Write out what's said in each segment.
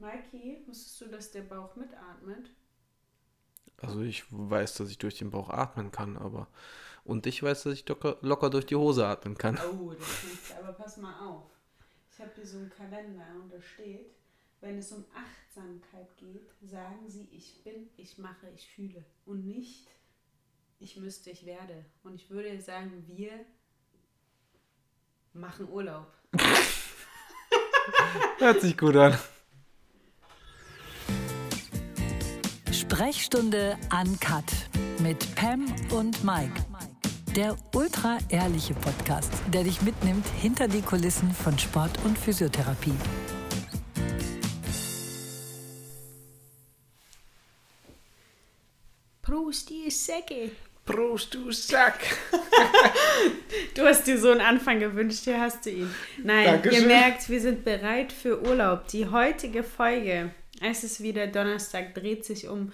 Mikey, wusstest du, dass der Bauch mitatmet? Also ich weiß, dass ich durch den Bauch atmen kann, aber und ich weiß, dass ich locker, locker durch die Hose atmen kann. Oh, das kannst du, aber pass mal auf. Ich habe hier so einen Kalender und da steht, wenn es um Achtsamkeit geht, sagen sie, ich bin, ich mache, ich fühle und nicht, ich müsste, ich werde. Und ich würde sagen, wir machen Urlaub. Hört sich gut an. Sprechstunde Uncut mit Pam und Mike. Der ultra ehrliche Podcast, der dich mitnimmt hinter die Kulissen von Sport und Physiotherapie. Prost, die Säcke. Prost, du Sack. Du hast dir so einen Anfang gewünscht, hier hast du ihn. Nein, Dankeschön. ihr merkt, wir sind bereit für Urlaub. Die heutige Folge, es ist wieder Donnerstag, dreht sich um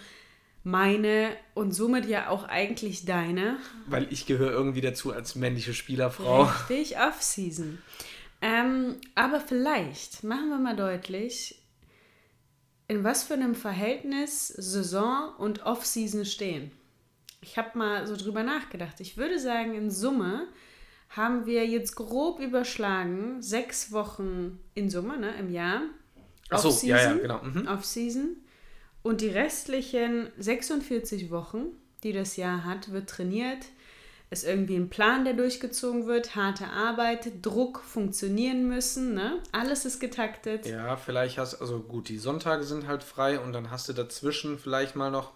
meine und somit ja auch eigentlich deine Weil ich gehöre irgendwie dazu als männliche Spielerfrau. Richtig, Off-Season. Ähm, aber vielleicht machen wir mal deutlich, in was für einem Verhältnis Saison und Off-Season stehen. Ich habe mal so drüber nachgedacht. Ich würde sagen, in Summe haben wir jetzt grob überschlagen sechs Wochen in Summe ne, im Jahr. Ach so, ja, ja, genau. Mhm. Off-Season. Und die restlichen 46 Wochen, die das Jahr hat, wird trainiert. Ist irgendwie ein Plan, der durchgezogen wird, harte Arbeit, Druck, funktionieren müssen. Ne? Alles ist getaktet. Ja, vielleicht hast also gut, die Sonntage sind halt frei und dann hast du dazwischen vielleicht mal noch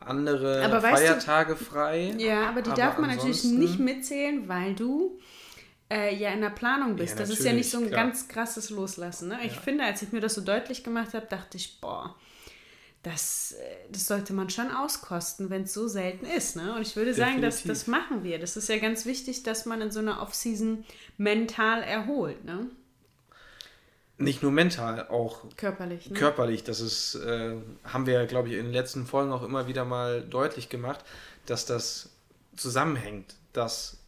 andere Aber weißt du- Feiertage frei. Ja, aber die darf man natürlich nicht mitzählen, weil du äh, ja in der Planung bist. Ja, das ist ja nicht so ein klar. ganz krasses Loslassen. Ne? Ich finde, als ich mir das so deutlich gemacht habe, dachte ich, boah, das, äh, das sollte man schon auskosten, wenn es so selten ist. Ne? Und ich würde sagen, das, Definitiv. das machen wir. Das ist ja ganz wichtig, dass man in so einer Off-Season mental erholt. Ne? Nicht nur mental, auch Körperlich. Ne? körperlich. Das ist, äh, haben wir, glaube ich, in den letzten Folgen auch immer wieder mal deutlich gemacht, dass das zusammenhängt, dass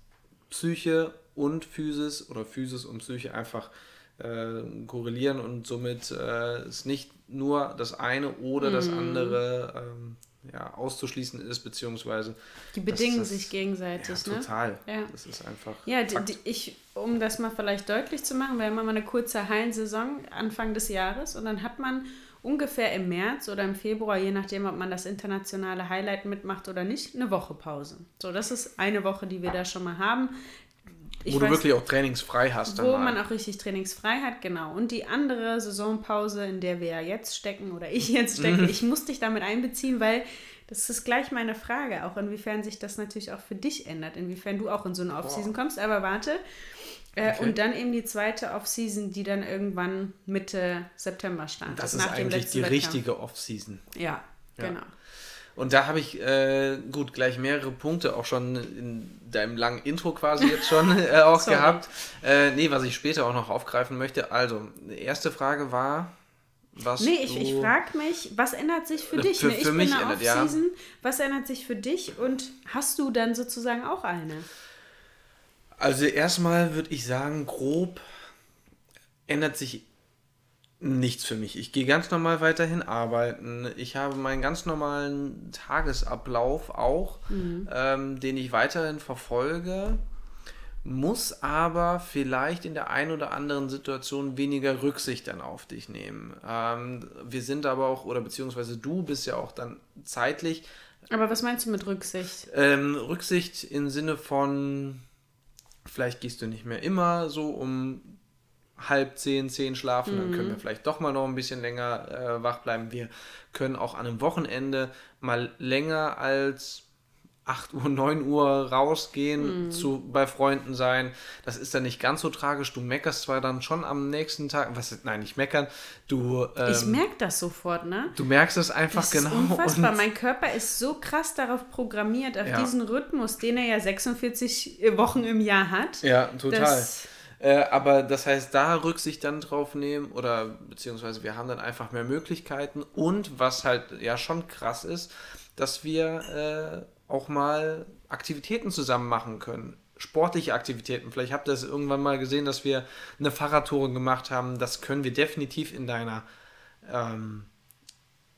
Psyche und Physis oder Physis und Psyche einfach äh, korrelieren und somit äh, es nicht nur das eine oder das Mhm. andere ähm, ja, auszuschließen ist, beziehungsweise Die bedingen das- sich gegenseitig. ja, ne? total. Ja. Das ist einfach. Ja, die, die, ich, um das mal vielleicht deutlich zu machen, wir haben immer eine kurze Hallensaison Anfang des Jahres und dann hat man ungefähr im März oder im Februar, je nachdem, ob man das internationale Highlight mitmacht oder nicht, eine Woche Pause. So, das ist eine Woche, die wir da schon mal haben. Ich wo du weiß- wirklich auch trainingsfrei hast. Wo mal. man auch richtig trainingsfrei hat, genau. Und die andere Saisonpause, in der wir ja jetzt stecken oder ich jetzt stecke, Mhm. ich muss dich damit einbeziehen, weil das ist gleich meine Frage, auch inwiefern sich das natürlich auch für dich ändert, inwiefern du auch in so eine Off-Season kommst. Aber warte. Äh, Okay. Und dann eben die zweite Off-Season, die dann irgendwann Mitte September startet. das ist eigentlich die Wettkampf. richtige Off-Season. Ja, Ja. genau. Und da habe ich, äh, gut, gleich mehrere Punkte auch schon in deinem langen Intro quasi jetzt schon äh, auch Sorry. gehabt. Äh, nee, was ich später auch noch aufgreifen möchte. Also, erste Frage war, was Nee, ich, ich frage mich, was ändert sich für Äh, dich? für- ne? Ich für bin mich ändert, ja. Was ändert sich für dich und hast du dann sozusagen auch eine? Also erstmal würde ich sagen, grob ändert sich nichts für mich. Ich gehe ganz normal weiterhin arbeiten. Ich habe meinen ganz normalen Tagesablauf auch, ähm, den ich weiterhin verfolge, muss aber vielleicht in der einen oder anderen Situation weniger Rücksicht dann auf dich nehmen. Ähm, wir sind aber auch, oder beziehungsweise du bist ja auch dann zeitlich Aber was meinst du mit Rücksicht? ähm, Rücksicht im Sinne von, vielleicht gehst du nicht mehr immer so um halb zehn, zehn schlafen, dann können wir vielleicht doch mal noch ein bisschen länger äh, wach bleiben. Wir können auch an einem Wochenende mal länger als 8 Uhr, 9 Uhr rausgehen, zu, bei Freunden sein. Das ist dann nicht ganz so tragisch. Du meckerst zwar dann schon am nächsten Tag, was, nein, nicht meckern, du, ich ähm, merke das sofort, ne? du merkst es einfach Das genau. ist unfassbar. mein Körper ist so krass darauf programmiert, auf Ja. diesen Rhythmus, den er ja 46 Wochen im Jahr hat. Ja, total. Das- Äh, aber das heißt, da Rücksicht dann drauf nehmen oder beziehungsweise wir haben dann einfach mehr Möglichkeiten und was halt ja schon krass ist, dass wir äh, auch mal Aktivitäten zusammen machen können. Sportliche Aktivitäten. Vielleicht habt ihr es irgendwann mal gesehen, dass wir eine Fahrradtour gemacht haben. Das können wir definitiv in deiner ähm,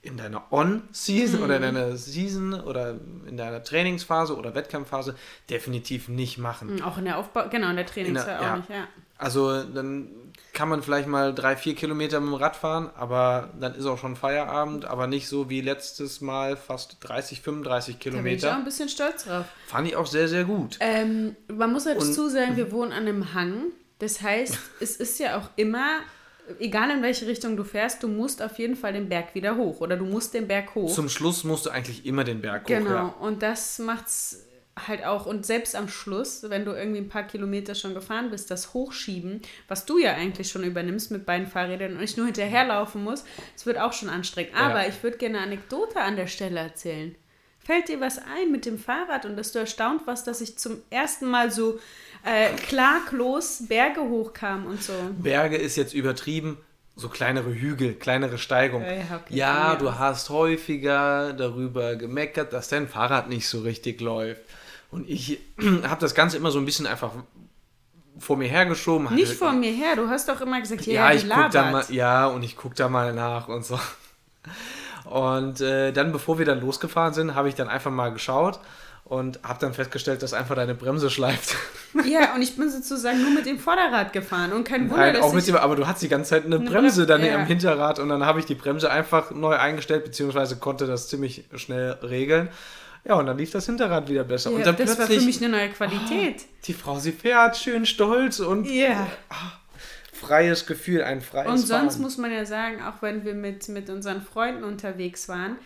in deiner On-Season Mhm. oder in deiner Season oder in deiner Trainingsphase oder Wettkampfphase definitiv nicht machen. Auch in der Aufbau, genau, in der Trainingsphase auch ja. nicht, ja. Also dann kann man vielleicht mal drei, vier Kilometer mit dem Rad fahren, aber dann ist auch schon Feierabend, aber nicht so wie letztes Mal fast 30, 35 Da bin ich auch Kilometer. ein bisschen stolz drauf. Fand ich auch sehr, sehr gut. Ähm, man muss dazu sagen, wir wohnen an einem Hang. Das heißt, es ist ja auch immer, egal in welche Richtung du fährst, du musst auf jeden Fall den Berg wieder hoch oder du musst den Berg hoch. Zum Schluss musst du eigentlich immer den Berg hoch. genau. Ja. Und das macht's halt auch. Und selbst am Schluss, wenn du irgendwie ein paar Kilometer schon gefahren bist, das Hochschieben, was du ja eigentlich schon übernimmst mit beiden Fahrrädern und ich nur hinterherlaufen muss, es wird auch schon anstrengend. Ja. Aber ich würde gerne eine Anekdote an der Stelle erzählen. Fällt dir was ein mit dem Fahrrad und dass du erstaunt warst, dass ich zum ersten Mal so äh, klaglos Berge hochkam und so? Berge ist jetzt übertrieben. So kleinere Hügel, kleinere Steigung. Ja, ja, okay, ja, du hast häufiger darüber gemeckert, dass dein Fahrrad nicht so richtig läuft. Und ich habe das Ganze immer so ein bisschen einfach vor mir hergeschoben. hatte- Nicht vor mir her, du hast doch immer gesagt, ja, ja, ich die guck da labert. mal, ja, und ich guck da mal nach und so. Und äh, dann, bevor wir dann losgefahren sind, habe ich dann einfach mal geschaut und habe dann festgestellt, dass einfach deine Bremse schleift. Ja, und ich bin sozusagen nur mit dem Vorderrad gefahren und kein Wunder, Nein, dass auch mit ich... dem, aber du hattest die ganze Zeit eine, Eine Bremse Brem- dann ja. am Hinterrad und dann habe ich die Bremse einfach neu eingestellt, beziehungsweise konnte das ziemlich schnell regeln. Ja, und dann lief das Hinterrad wieder besser. ja, und dann das war plötzlich, für mich eine neue Qualität. die Frau, sie fährt schön stolz und Ja. Freies Gefühl, ein freies Und sonst Fahren. muss man ja sagen, auch wenn wir mit, mit unseren Freunden unterwegs waren,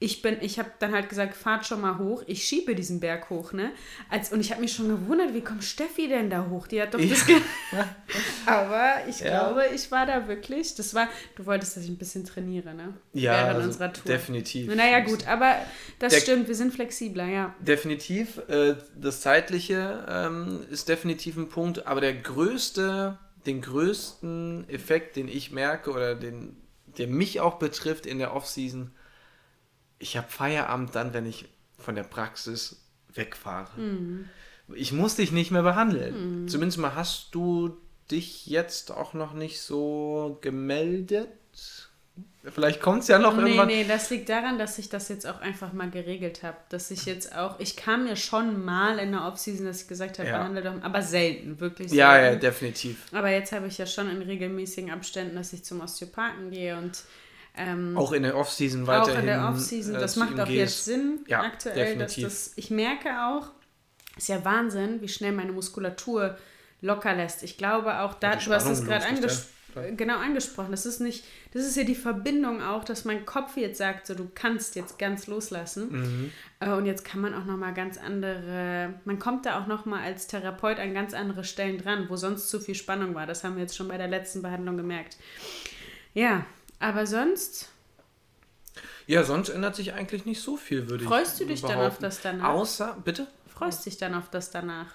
ich bin, ich habe dann halt gesagt, fahrt schon mal hoch. Ich schiebe diesen Berg hoch, ne? Als, und ich habe mich schon gewundert, wie kommt Steffi denn da hoch? Die hat doch das. Ge Aber ich Ja. glaube, ich war da wirklich. Das war, du wolltest, dass ich ein bisschen trainiere, ne? Ja, Während also unserer Tour. definitiv. Naja, gut, aber das Der- stimmt, wir sind flexibler, ja. Definitiv. Äh, das Zeitliche ähm, ist definitiv ein Punkt, aber der größte, den größten Effekt, den ich merke oder den, der mich auch betrifft in der Offseason, ich habe Feierabend dann, wenn ich von der Praxis wegfahre. Ich muss dich nicht mehr behandeln. Zumindest mal hast du dich jetzt auch noch nicht so gemeldet. Vielleicht kommt es ja noch Nee, irgendwann. nee, das liegt daran, dass ich das jetzt auch einfach mal geregelt habe. Dass ich jetzt auch, ich kam mir schon mal in der Offseason, dass ich gesagt habe, Ja. behandle doch, aber selten, wirklich Ja, ja, selten. definitiv. aber jetzt habe ich ja schon in regelmäßigen Abständen, dass ich zum Osteopathen gehe und ähm, Auch in der Offseason auch weiterhin. in der Offseason, äh, das zu macht auch gehst. jetzt Sinn Ja, aktuell, dass definitiv. das, ich merke auch, ist ja Wahnsinn, wie schnell meine Muskulatur locker lässt. Ich glaube auch da, du hast es gerade loslässt, anges ja, klar. Genau angesprochen. Das ist nicht, das ist ja die Verbindung auch, dass mein Kopf jetzt sagt, so du kannst jetzt ganz loslassen. Mhm. Äh, Und jetzt kann man auch noch mal ganz andere, man kommt da auch noch mal als Therapeut an ganz andere Stellen dran, wo sonst zu viel Spannung war. Das haben wir jetzt schon bei der letzten Behandlung gemerkt. Ja, aber sonst Ja, sonst ändert sich eigentlich nicht so viel, würde ich Freust du dich dann auf das danach? Außer, bitte? freust dich dann auf das danach.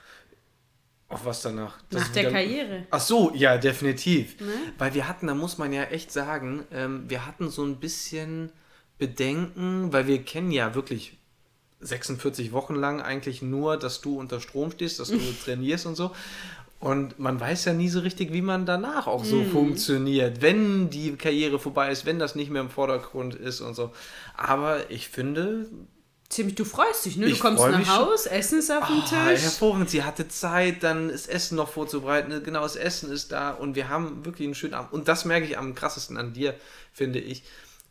Auf was danach? Das Nach der wieder- Karriere. Ach so, ja, definitiv. Ne? Weil wir hatten, da muss man ja echt sagen, ähm, wir hatten so ein bisschen Bedenken, weil wir kennen ja wirklich 46 Wochen lang eigentlich nur, dass du unter Strom stehst, dass du trainierst und so. Und man weiß ja nie so richtig, wie man danach auch so Mhm. funktioniert, wenn die Karriere vorbei ist, wenn das nicht mehr im Vordergrund ist und so. Aber ich finde, Ziemlich, du freust dich, ne? Du Ich kommst nach schon. Haus, Essen ist auf dem Ah, Tisch. hervorragend. Sie hatte Zeit, dann das Essen noch vorzubereiten. Genau, das Essen ist da und wir haben wirklich einen schönen Abend. Und das merke ich am krassesten an dir, finde ich.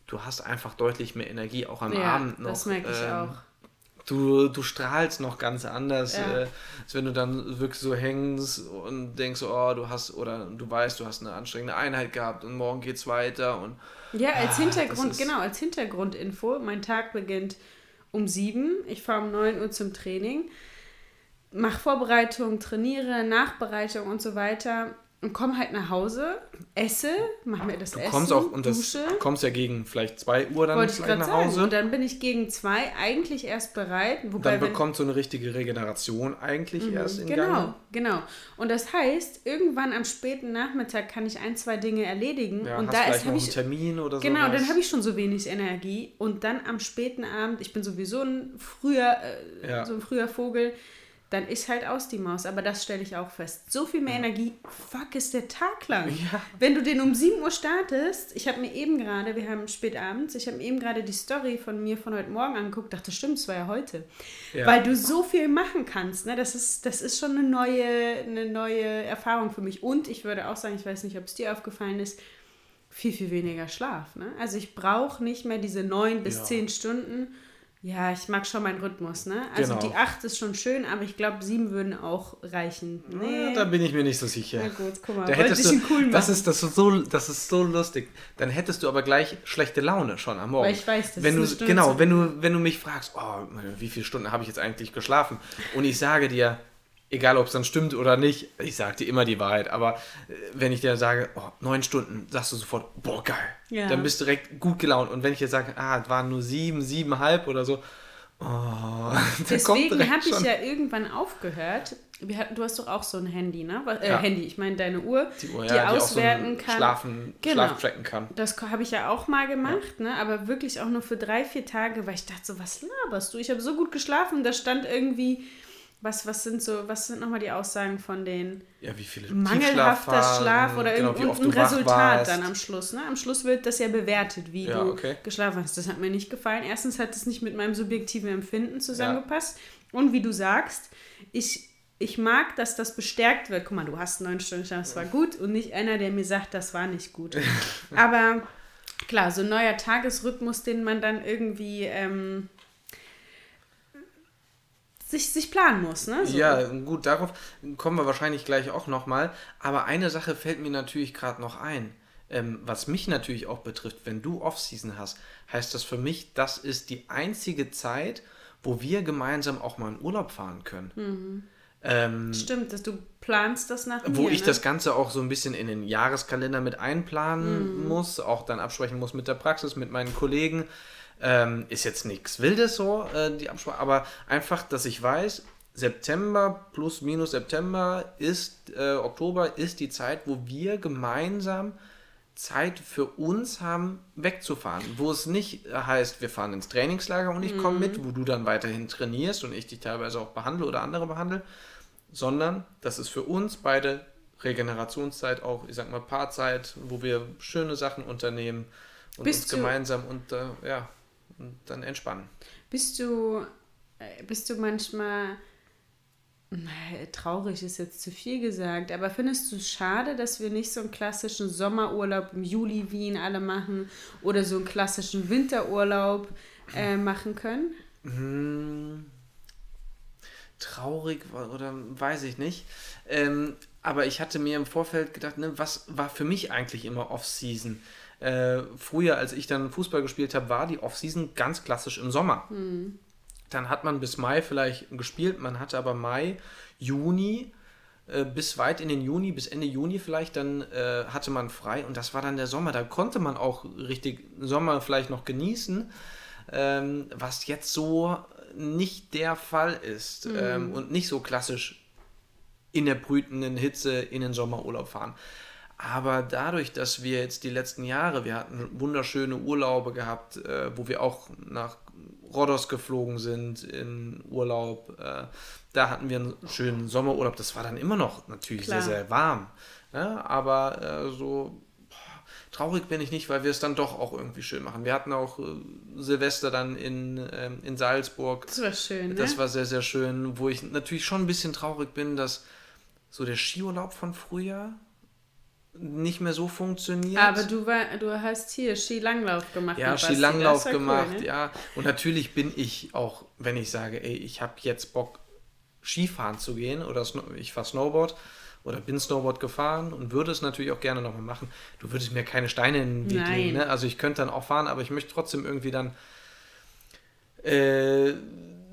Du hast einfach deutlich mehr Energie, auch am Ja, Abend noch. das merke ich Ähm, auch. Du, du strahlst noch ganz anders, Ja. äh, als wenn du dann wirklich so hängst und denkst, oh, du hast, oder du weißt, du hast eine anstrengende Einheit gehabt und morgen geht's weiter und Ja, als Ah, Hintergrund, genau, als Hintergrundinfo. Mein Tag beginnt um sieben. Ich fahre um 9 Uhr zum Training, mache Vorbereitung, trainiere, Nachbereitung und so weiter und komme halt nach Hause, esse, mache mir das du Essen, kommst auch, und das dusche. du kommst ja gegen vielleicht 2 Uhr dann Wollte nach sagen. Hause. Und dann bin ich gegen zwei eigentlich erst bereit. Wobei, dann bekommt so eine richtige Regeneration eigentlich erst in Genau, Gang. genau. Und das heißt, irgendwann am späten Nachmittag kann ich ein, zwei Dinge erledigen. Ja, und da vielleicht ist, noch habe einen ich Termin oder so. Genau, dann habe ich schon so wenig Energie und dann am späten Abend, ich bin sowieso ein früher, äh, Ja. so ein früher Vogel, dann ist halt aus die Maus. Aber das stelle ich auch fest. So viel mehr Energie, fuck, ist der Tag lang. Ja. Wenn du den um 7 Uhr startest, ich habe mir eben gerade, wir haben spät abends, ich habe mir eben gerade die Story von mir von heute Morgen angeguckt, dachte, stimmt, es war ja heute. Ja. Weil du so viel machen kannst. Ne? Das, ist, das ist schon eine neue, eine neue Erfahrung für mich. Und ich würde auch sagen, ich weiß nicht, ob es dir aufgefallen ist, viel, viel weniger Schlaf. Ne? Also ich brauche nicht mehr diese neun bis Ja. zehn Stunden. Ja, ich mag schon meinen Rhythmus. Ne? Also Genau. die acht ist schon schön, aber ich glaube, sieben würden auch reichen. Nee. Ja, da bin ich mir nicht so sicher. Na gut, guck mal, Da hättest du, das ist das ist so das ist so lustig. Dann hättest du aber gleich schlechte Laune schon am Morgen. Weil ich weiß, das wenn ist du genau, wenn du wenn du mich fragst, oh, wie viele Stunden habe ich jetzt eigentlich geschlafen und ich sage dir Egal, ob es dann stimmt oder nicht, ich sage dir immer die Wahrheit, aber äh, wenn ich dir sage, oh, neun Stunden, sagst du sofort, boah, geil. Ja. Dann bist du direkt gut gelaunt. Und wenn ich dir sage, ah, es waren nur sieben, siebeneinhalb oder so, oh, Deswegen habe ich ja irgendwann aufgehört. Hatten, du hast doch auch so ein Handy, ne? Äh, Ja. Handy, ich meine deine Uhr, die Uhr, die, ja, die auswerten auch so kann. Schlafen, Genau. Schlaf tracken kann. Das habe ich ja auch mal gemacht, ne? aber wirklich auch nur für drei, vier Tage, weil ich dachte so, was laberst du? Ich habe so gut geschlafen, da stand irgendwie, was, was sind so, was sind nochmal die Aussagen von den Ja, wie viele mangelhafter Tiefschlafphasen, Schlaf oder genau, irgendein Resultat dann am Schluss. Ne? Am Schluss wird das ja bewertet, wie Ja, du okay. geschlafen hast. Das hat mir nicht gefallen. Erstens hat es nicht mit meinem subjektiven Empfinden zusammengepasst. Und wie du sagst, ich, ich mag, dass das bestärkt wird. Guck mal, du hast neun Stunden Schlaf, das war gut. Und nicht einer, der mir sagt, das war nicht gut. Aber klar, so ein neuer Tagesrhythmus, den man dann irgendwie ähm, sich, sich planen muss. Ne? So. Ja, gut, darauf kommen wir wahrscheinlich gleich auch nochmal. Aber eine Sache fällt mir natürlich gerade noch ein. Ähm, was mich natürlich auch betrifft, wenn du Off-Season hast, heißt das für mich, das ist die einzige Zeit, wo wir gemeinsam auch mal in Urlaub fahren können. Ähm, Stimmt, dass du planst das nach wo mir, ich ne? das Ganze auch so ein bisschen in den Jahreskalender mit einplanen muss, auch dann absprechen muss mit der Praxis, mit meinen Kollegen. Ähm, ist jetzt nichts Wildes so, äh, die Absprache, aber einfach, dass ich weiß, September plus minus September ist, äh, Oktober ist die Zeit, wo wir gemeinsam Zeit für uns haben, wegzufahren. Wo es nicht heißt, wir fahren ins Trainingslager und ich komme mit, wo du dann weiterhin trainierst und ich dich teilweise auch behandle oder andere behandle, sondern das ist für uns beide Regenerationszeit, auch, ich sag mal, Paarzeit, wo wir schöne Sachen unternehmen und Bist uns gemeinsam und äh, ja, und dann entspannen. Bist du, äh, bist du manchmal, traurig ist jetzt zu viel gesagt, aber findest du es schade, dass wir nicht so einen klassischen Sommerurlaub im Juli Wien alle machen oder so einen klassischen Winterurlaub äh, machen können? Hm, traurig oder weiß ich nicht. Ähm, aber ich hatte mir im Vorfeld gedacht, ne, was war für mich eigentlich immer Off-Season? Äh, früher, als ich dann Fußball gespielt habe, war die Off-Season ganz klassisch im Sommer. Dann hat man bis Mai vielleicht gespielt, man hatte aber Mai, Juni, äh, bis weit in den Juni, bis Ende Juni vielleicht, dann äh, hatte man frei und das war dann der Sommer. Da konnte man auch richtig Sommer vielleicht noch genießen, ähm, was jetzt so nicht der Fall ist ähm, und nicht so klassisch in der brütenden Hitze in den Sommerurlaub fahren. Aber dadurch, dass wir jetzt die letzten Jahre, wir hatten wunderschöne Urlaube gehabt, äh, wo wir auch nach Rhodos geflogen sind in Urlaub, äh, da hatten wir einen schönen Sommerurlaub. Das war dann immer noch natürlich Klar. sehr, sehr warm. Ne? Aber äh, so boah, traurig bin ich nicht, weil wir es dann doch auch irgendwie schön machen. Wir hatten auch äh, Silvester dann in, ähm, in Salzburg. Das war schön, ne? Das war sehr, sehr schön, wo ich natürlich schon ein bisschen traurig bin, dass so der Skiurlaub von früher nicht mehr so funktioniert. aber du, war, du hast hier Skilanglauf gemacht. ja, Skilanglauf war cool, gemacht, ne? ja. Und natürlich bin ich auch, wenn ich sage, ey, ich habe jetzt Bock, Skifahren zu gehen oder ich fahre Snowboard oder bin Snowboard gefahren und würde es natürlich auch gerne nochmal machen. Du würdest mir keine Steine in den Weg Nein. legen. Ne? Also ich könnte dann auch fahren, aber ich möchte trotzdem irgendwie dann äh,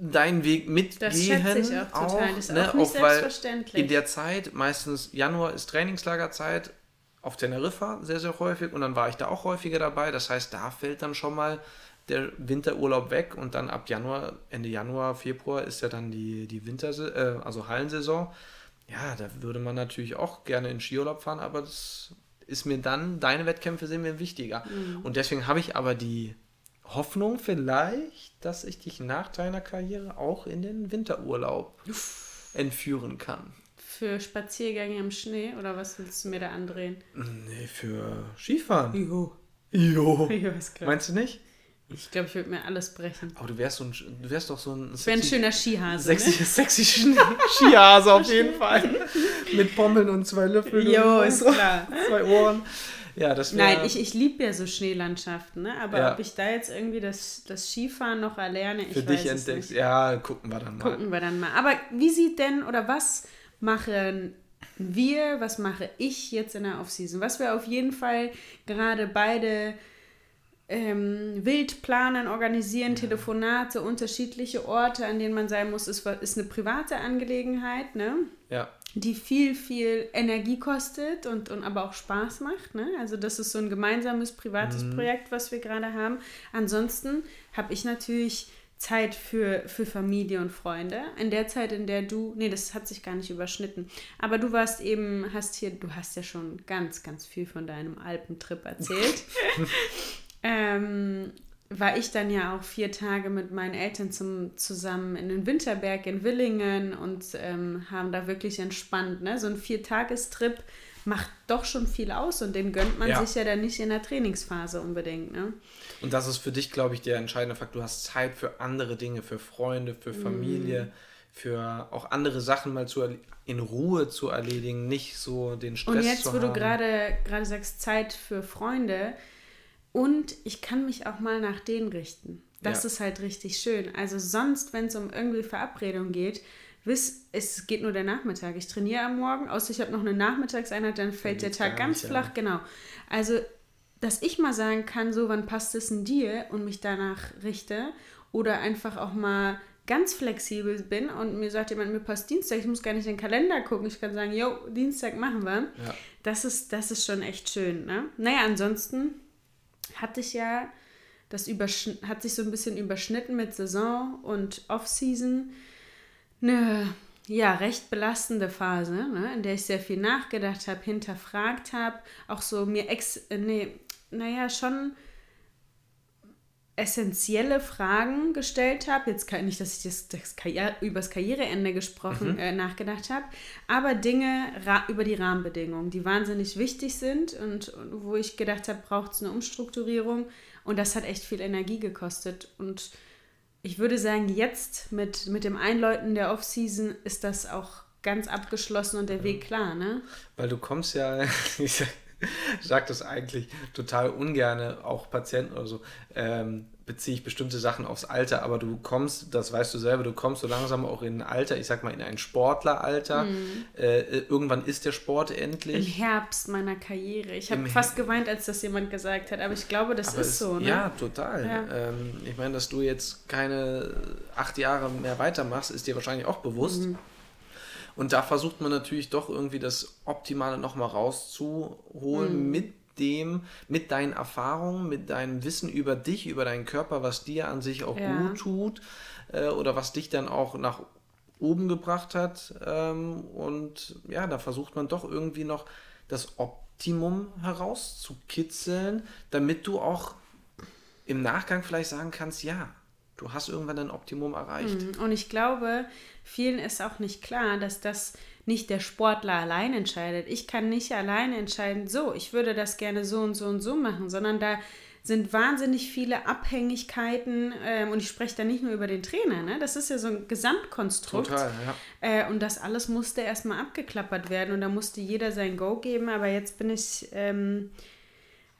deinen Weg mitgehen. Das schätze ich auch total. Das ist auch nicht weil selbstverständlich. In der Zeit, meistens Januar ist Trainingslagerzeit auf Teneriffa sehr, sehr häufig und dann war ich da auch häufiger dabei. Das heißt, da fällt dann schon mal der Winterurlaub weg und dann ab Januar, Ende Januar, Februar ist ja dann die, die Winter, äh, also Hallensaison. Ja, da würde man natürlich auch gerne in Skiurlaub fahren, aber das ist mir dann, deine Wettkämpfe sind mir wichtiger. Und deswegen habe ich aber die Hoffnung vielleicht, dass ich dich nach deiner Karriere auch in den Winterurlaub entführen kann. Für Spaziergänge im Schnee oder was willst du mir da andrehen? Nee, für Skifahren. Jo. Jo. Jo, ist klar. Meinst du nicht? Ich glaube, ich würde mir alles brechen. Aber du wärst, so ein, du wärst doch so ein Ich wäre ein schöner Skihase. sexy, ne? sexy Ski Skihase auf jeden Fall. Mit Pommeln und zwei Löffeln Jo, ist klar. zwei Ohren. Ja, das wär, Nein, ich, ich liebe ja so Schneelandschaften, ne? aber Ja. ob ich da jetzt irgendwie das, das Skifahren noch erlerne, ich für weiß dich es entdeckst. nicht. Ja, gucken wir dann mal. Gucken wir dann mal. Aber wie sieht denn oder was machen wir, was mache ich jetzt in der Offseason? Was wir auf jeden Fall gerade beide ähm, wild planen, organisieren, Telefonate, unterschiedliche Orte, an denen man sein muss, ist, ist eine private Angelegenheit, ne? Ja, die viel, viel Energie kostet und, und aber auch Spaß macht. Ne? Also das ist so ein gemeinsames privates Projekt, was wir gerade haben. Ansonsten habe ich natürlich Zeit für, für Familie und Freunde. In der Zeit, in der du, nee, das hat sich gar nicht überschnitten, aber du warst eben, hast hier, du hast ja schon ganz, ganz viel von deinem Alpentrip erzählt. ähm, war ich dann ja auch vier Tage mit meinen Eltern zum, zusammen in den Winterberg in Willingen und ähm, haben da wirklich entspannt. Ne? So ein Viertagestrip macht doch schon viel aus und den gönnt man Ja. sich ja dann nicht in der Trainingsphase unbedingt. Ne? Und das ist für dich, glaube ich, der entscheidende Fakt. Du hast Zeit für andere Dinge, für Freunde, für Familie, für auch andere Sachen mal zu in Ruhe zu erledigen, nicht so den Stress Und jetzt, zu wo du haben. gerade gerade sagst, Zeit für Freunde und ich kann mich auch mal nach denen richten. Das Ja. ist halt richtig schön. Also sonst, wenn es um irgendwie Verabredung geht, wiss, es geht nur der Nachmittag. Ich trainiere am Morgen, außer ich habe noch eine Nachmittagseinheit, dann fällt der Tag ganz flach. ja. Genau. Also, dass ich mal sagen kann, so, wann passt es in dir und mich danach richte oder einfach auch mal ganz flexibel bin und mir sagt jemand, mir passt Dienstag, ich muss gar nicht in den Kalender gucken. Ich kann sagen, jo, Dienstag machen wir. Ja. Das ist, das ist schon echt schön, ne? Naja, ansonsten hatte ich ja, das hat sich so ein bisschen überschnitten mit Saison und Off-Season. Eine, ja, recht belastende Phase, ne? in der ich sehr viel nachgedacht habe, hinterfragt habe, auch so mir ex, äh, nee, naja, schon essentielle Fragen gestellt habe. Jetzt kann nicht, dass ich das, das Karriere, übers Karriereende gesprochen, äh, nachgedacht habe, aber Dinge über die Rahmenbedingungen, die wahnsinnig wichtig sind und, und wo ich gedacht habe, braucht es eine Umstrukturierung und das hat echt viel Energie gekostet und ich würde sagen, jetzt mit, mit dem Einläuten der Off-Season ist das auch ganz abgeschlossen und der Weg klar, ne? Weil du kommst ja, ich sag, sag das eigentlich total ungerne, auch Patienten oder so, ähm, beziehe ich bestimmte Sachen aufs Alter, aber du kommst, das weißt du selber, du kommst so langsam auch in ein Alter, ich sag mal in ein Sportleralter. Äh, äh, irgendwann ist der Sport Im endlich. Herbst meiner Karriere. Ich habe Im fast geweint, als das jemand gesagt hat, aber ich glaube, das Aber ist es- so, ne? Ja, total. Ja. Ähm, ich meine, dass du jetzt keine acht Jahre mehr weitermachst, ist dir wahrscheinlich auch bewusst. Mhm. Und da versucht man natürlich doch irgendwie das Optimale nochmal rauszuholen Mhm. mit dem, mit deinen Erfahrungen, mit deinem Wissen über dich, über deinen Körper, was dir an sich auch Ja. gut tut äh, oder was dich dann auch nach oben gebracht hat. Ähm, und ja, da versucht man doch irgendwie noch das Optimum herauszukitzeln, damit du auch im Nachgang vielleicht sagen kannst, ja, du hast irgendwann ein Optimum erreicht. Mhm. Und ich glaube, vielen ist auch nicht klar, dass das nicht der Sportler allein entscheidet. Ich kann nicht alleine entscheiden, so, ich würde das gerne so und so und so machen, sondern da sind wahnsinnig viele Abhängigkeiten ähm, und ich spreche da nicht nur über den Trainer, ne? das ist ja so ein Gesamtkonstrukt. Total, ja. Äh, und das alles musste erstmal abgeklappert werden und da musste jeder sein Go geben, aber jetzt bin ich, ähm,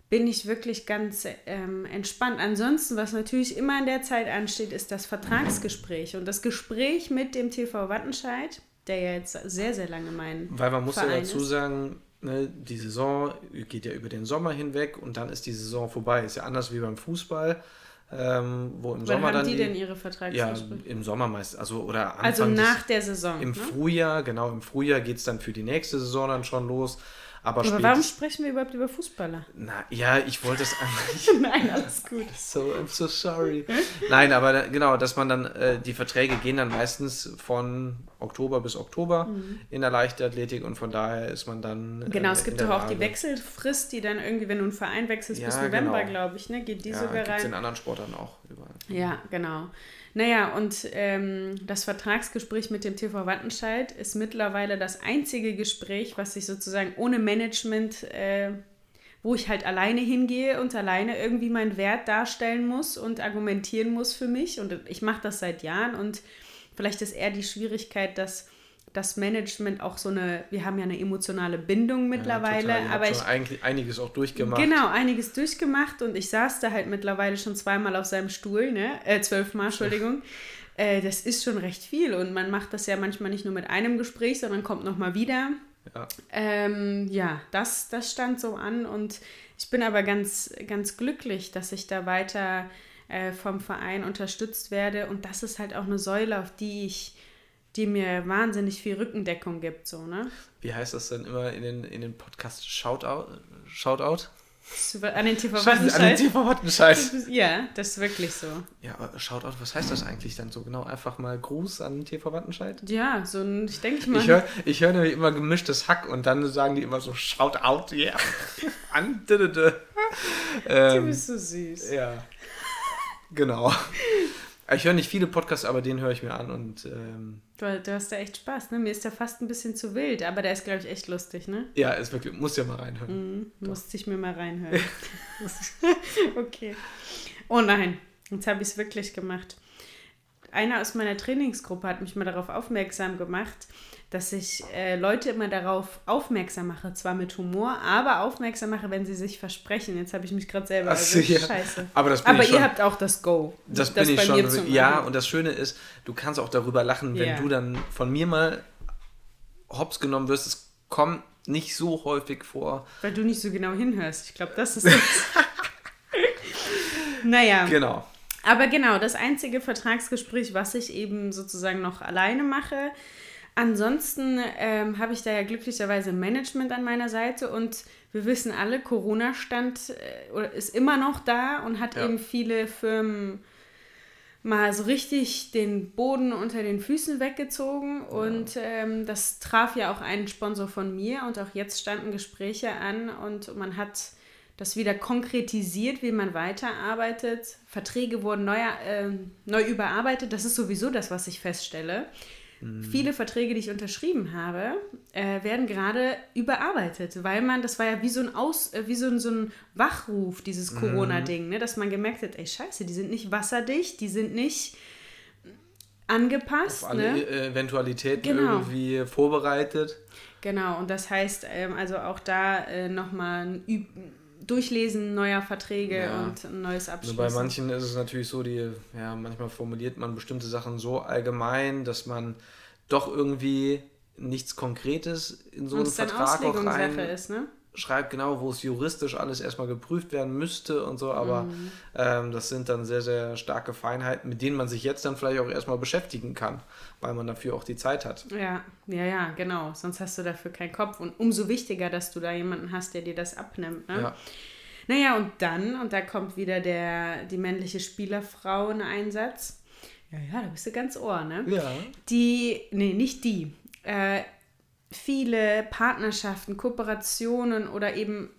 bin ich wirklich ganz ähm, entspannt. Ansonsten, was natürlich immer in der Zeit ansteht, ist das Vertragsgespräch und das Gespräch mit dem TV Wattenscheid, der ja jetzt sehr, sehr lange mein Weil man muss ja Verein dazu ist. sagen, ne, die Saison geht ja über den Sommer hinweg und dann ist die Saison vorbei. Ist ja anders wie beim Fußball, ähm, wo im Wann Sommer haben dann die, die, denn ihre ja Vertragsgespräche? im Sommer meist, also oder Anfang also des- nach der Saison. im ne? Frühjahr, genau im Frühjahr geht es dann für die nächste Saison dann schon los. Aber, Aber warum sprechen wir überhaupt über Fußballer? Na, ja, ich wollte es eigentlich. Nein, alles gut. So, I'm so sorry. Nein, aber genau, dass man dann, äh, die Verträge gehen dann meistens von Oktober bis Oktober in der Leichtathletik und von daher ist man dann. Genau, äh, es gibt doch auch die Wechselfrist, die dann irgendwie, wenn du einen Verein wechselst, bis Ja, November, genau. glaube ich, ne? Geht die ja, sogar rein? in anderen Sportarten auch überall. Ja, genau. Naja, und ähm, das Vertragsgespräch mit dem TV Wattenscheid ist mittlerweile das einzige Gespräch, was ich sozusagen ohne Management, äh, wo ich halt alleine hingehe und alleine irgendwie meinen Wert darstellen muss und argumentieren muss für mich. Und ich mache das seit Jahren und vielleicht ist eher die Schwierigkeit, dass das Management auch so eine, wir haben ja eine emotionale Bindung mittlerweile, ja, aber ich eigentlich einiges auch durchgemacht. Genau, einiges durchgemacht und ich saß da halt mittlerweile schon zweimal auf seinem Stuhl, ne? Äh, zwölfmal, Entschuldigung. Äh, das ist schon recht viel und man macht das ja manchmal nicht nur mit einem Gespräch, sondern kommt nochmal wieder. Ja. Ähm, ja, das, das stand so an und ich bin aber ganz, ganz glücklich, dass ich da weiter äh, vom Verein unterstützt werde und das ist halt auch eine Säule, auf die ich, die mir wahnsinnig viel Rückendeckung gibt, so, ne? Wie heißt das denn immer in den, in den Podcast Shoutout? Shoutout? An den TV An den Wattenscheid. TV Wattenscheid. Ja, das ist wirklich so. Ja, aber Shoutout, was heißt das eigentlich dann so genau? Einfach mal Gruß an TV Wattenscheid? Ja, so ein, ich denke mal. Ich höre ich hör nämlich immer gemischtes Hack und dann sagen die immer so Shoutout, yeah. an. dü. du Ähm, bist so süß. ja. Genau. Ich höre nicht viele Podcasts, aber den höre ich mir an und ähm, Du, du hast da echt Spaß, ne? Mir ist der fast ein bisschen zu wild, aber der ist, glaube ich, echt lustig, ne? ja, ist wirklich, muss ja mal reinhören. Mhm, musste ich mir mal reinhören. okay. Oh nein, jetzt habe ich es wirklich gemacht. Einer aus meiner Trainingsgruppe hat mich mal darauf aufmerksam gemacht, dass ich äh, Leute immer darauf aufmerksam mache, zwar mit Humor, aber aufmerksam mache, wenn sie sich versprechen. Jetzt habe ich mich gerade selber Ach so, erwischt. ja. Scheiße. Aber das bin aber ich ihr schon. habt auch das Go. Das, bin ich bei schon. Ja, und das Schöne ist, du kannst auch darüber lachen, wenn Ja. du dann von mir mal hops genommen wirst. Es kommt nicht so häufig vor. Weil du nicht so genau hinhörst. Ich glaube, das ist es. naja, Genau. aber genau, das einzige Vertragsgespräch, was ich eben sozusagen noch alleine mache. Ansonsten ähm, habe ich da ja glücklicherweise Management an meiner Seite und wir wissen alle, Corona stand äh, oder ist immer noch da und hat Ja. eben viele Firmen mal so richtig den Boden unter den Füßen weggezogen und ähm, das traf ja auch einen Sponsor von mir und auch jetzt standen Gespräche an und man hat das wieder konkretisiert, wie man weiterarbeitet. Verträge wurden neu, ähm, neu überarbeitet. Das ist sowieso das, was ich feststelle. Viele Verträge, die ich unterschrieben habe, äh, werden gerade überarbeitet, weil man, das war ja wie so ein Aus, äh, wie so ein, so ein Wachruf, dieses Corona-Ding, ne? dass man gemerkt hat, ey Scheiße, die sind nicht wasserdicht, die sind nicht angepasst. Auf alle ne? Eventualitäten Genau. irgendwie vorbereitet. Genau, und das heißt ähm, also auch da äh, nochmal ein Üb Durchlesen neuer Verträge Ja. und ein neues Abschließen. bei manchen ist es natürlich so, die, ja, manchmal formuliert man bestimmte Sachen so allgemein, dass man doch irgendwie nichts Konkretes in so und einen Vertrag auch rein ist, ne? Schreibt, genau, wo es juristisch alles erstmal geprüft werden müsste und so, aber Mhm. ähm, das sind dann sehr, sehr starke Feinheiten, mit denen man sich jetzt dann vielleicht auch erstmal beschäftigen kann, weil man dafür auch die Zeit hat. Ja, ja, ja, genau. Sonst hast du dafür keinen Kopf. Und umso wichtiger, dass du da jemanden hast, der dir das abnimmt. Ne? Ja. Naja, und dann, und da kommt wieder der, die männliche Spielerfrau in Einsatz. Ja, ja, da bist du ganz ohr, ne? Ja. Die, nee, nicht die. Äh, viele Partnerschaften, Kooperationen oder eben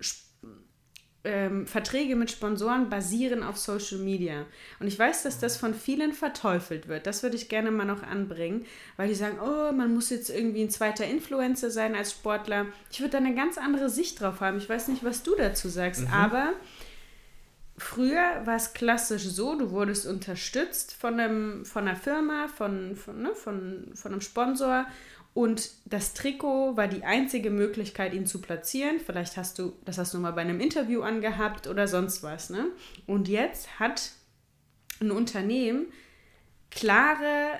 ähm, Verträge mit Sponsoren basieren auf Social Media. Und ich weiß, dass das von vielen verteufelt wird. Das würde ich gerne mal noch anbringen, weil die sagen, oh, man muss jetzt irgendwie ein zweiter Influencer sein als Sportler. Ich würde da eine ganz andere Sicht drauf haben. Ich weiß nicht, was du dazu sagst, aber Früher war es klassisch so, du wurdest unterstützt von, einem, von einer Firma, von, von, ne, von, von einem Sponsor und das Trikot war die einzige Möglichkeit, ihn zu platzieren. Vielleicht hast du, das hast du mal bei einem Interview angehabt oder sonst was. Ne? Und jetzt hat ein Unternehmen klare